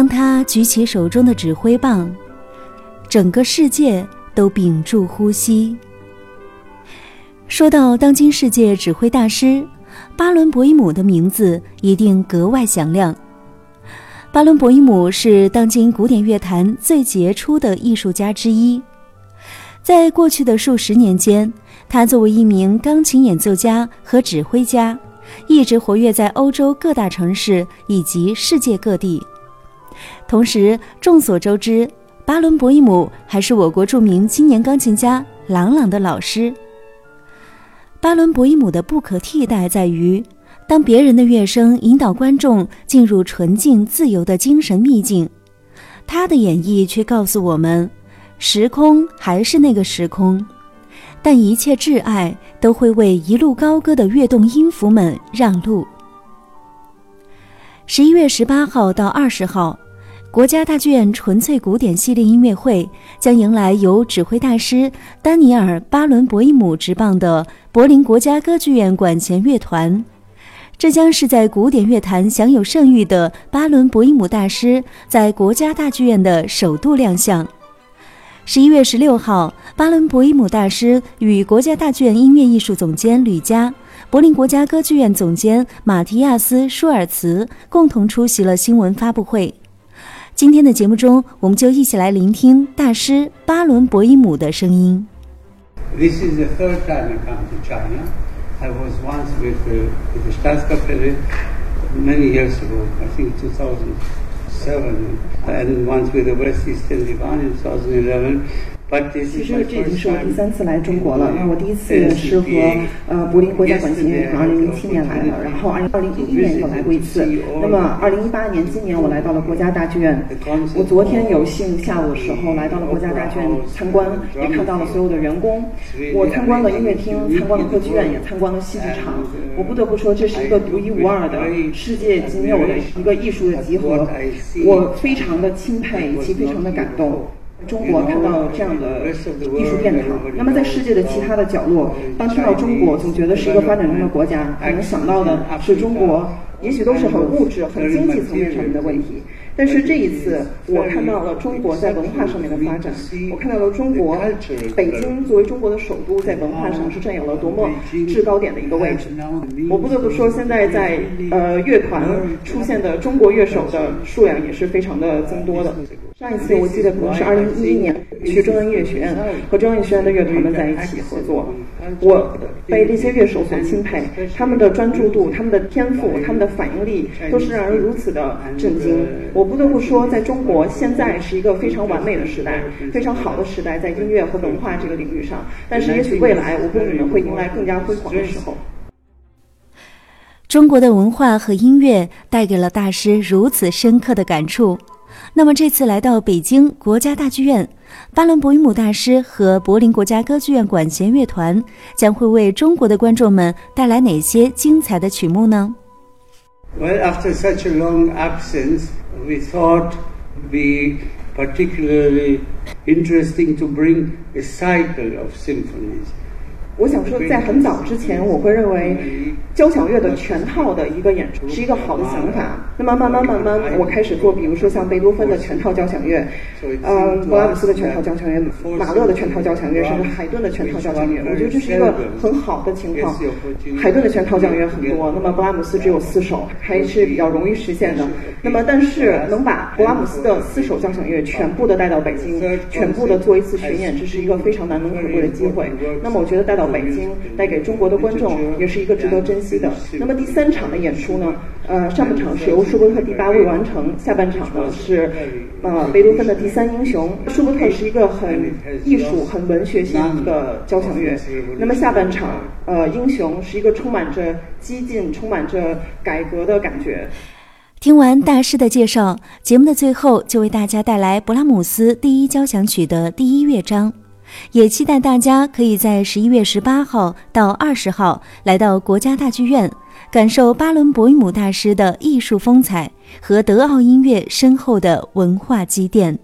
当他举起手中的指挥棒，整个世界都屏住呼吸。说到当今世界指挥大师，巴伦博伊姆的名字一定格外响亮。巴伦博伊姆是当今古典乐坛最杰出的艺术家之一。在过去的数十年间，他作为一名钢琴演奏家和指挥家，一直活跃在欧洲各大城市以及世界各地。同时，众所周知，巴伦博伊姆还是我国著名青年钢琴家郎朗的老师。巴伦博伊姆的不可替代在于，当别人的乐声引导观众进入纯净自由的精神秘境，他的演绎却告诉我们，时空还是那个时空，但一切挚爱都会为一路高歌的跃动音符们让路。十一月十八号到二十号。国家大剧院纯粹古典系列音乐会将迎来由指挥大师丹尼尔·巴伦博伊姆执棒的柏林国家歌剧院管弦乐团。这将是在古典乐坛享有盛誉的巴伦博伊姆大师在国家大剧院的首度亮相。十一月十六号，巴伦博伊姆大师与国家大剧院音乐艺术总监吕嘉、柏林国家歌剧院总监马提亚斯·舒尔茨共同出席了新闻发布会。今天的节目中，我们就一起来聆听大师巴伦博伊姆的声音。This is the third time I come to China. I was once with the, with the Staatskapelle many years ago, I think 2007, and once with the West Eastern Divan in 2011. 其实这已经是我第三次来中国了。那我第一次是和呃柏林国家管弦乐团，二零零七年来的，然后二零二零一一年又来过一次。那么二零一八年今年我来到了国家大剧院。我昨天有幸下午的时候来到了国家大剧院参观，也看到了所有的员工。我参观了音乐厅，参观了歌剧院，也参观了戏剧场。我不得不说，这是一个独一无二的、世界仅有的一个艺术的集合。我非常的钦佩以及非常的感动。中国看到这样的艺术殿堂，那么在世界的其他的角落，当听到中国，总觉得是一个发展中的国家，可能想到的是中国，也许都是很物质、很经济层面上面的问题。但是这一次，我看到了中国在文化上面的发展，我看到了中国北京作为中国的首都，在文化上是占有了多么制高点的一个位置。我不得不说，现在在呃乐团出现的中国乐手的数量也是非常的增多的。上一次我记得可能是二零一一年去中央音乐学院和中央音乐学院的乐团们在一起合作，我被这些乐手所钦佩，他们的专注度、他们的天赋、他们的反应力都是让人如此的震惊。我不得不说，在中国现在是一个非常完美的时代，非常好的时代，在音乐和文化这个领域上。但是也许未来，我估计会迎来更加辉煌的时候。中国的文化和音乐带给了大师如此深刻的感触。那么这次来到北京国家大剧院，巴伦博伊姆大师和柏林国家歌剧院管弦乐团将会为中国的观众们带来哪些精彩的曲目呢？Well, after such a long absence, we thought be particularly interesting to bring a cycle of symphonies. 我想说，在很早之前，我会认为交响乐的全套的一个演出是一个好的想法。那么慢慢慢慢，我开始做，比如说像贝多芬的全套交响乐，呃，勃拉姆斯的全套交响乐，马勒的全套交响乐，甚至海顿的全套交响乐。我觉得这是一个很好的情况。海顿的全套交响乐很多，那么勃拉姆斯只有四首，还是比较容易实现的。那么，但是能把勃拉姆斯的四首交响乐全部的带到北京，全部的做一次巡演，这是一个非常难能可贵的机会。那么，我觉得带到。北京带给中国的观众也是一个值得珍惜的。那么第三场的演出呢？呃，上半场是由舒伯特第八未完成，下半场呢是呃贝多芬的第三英雄。舒伯特是一个很艺术、很文学性的交响乐。那么下半场呃英雄是一个充满着激进、充满着改革的感觉。听完大师的介绍，节目的最后就为大家带来勃拉姆斯第一交响曲的第一乐章。也期待大家可以在十一月十八号到二十号来到国家大剧院，感受巴伦博伊姆大师的艺术风采和德奥音乐深厚的文化积淀。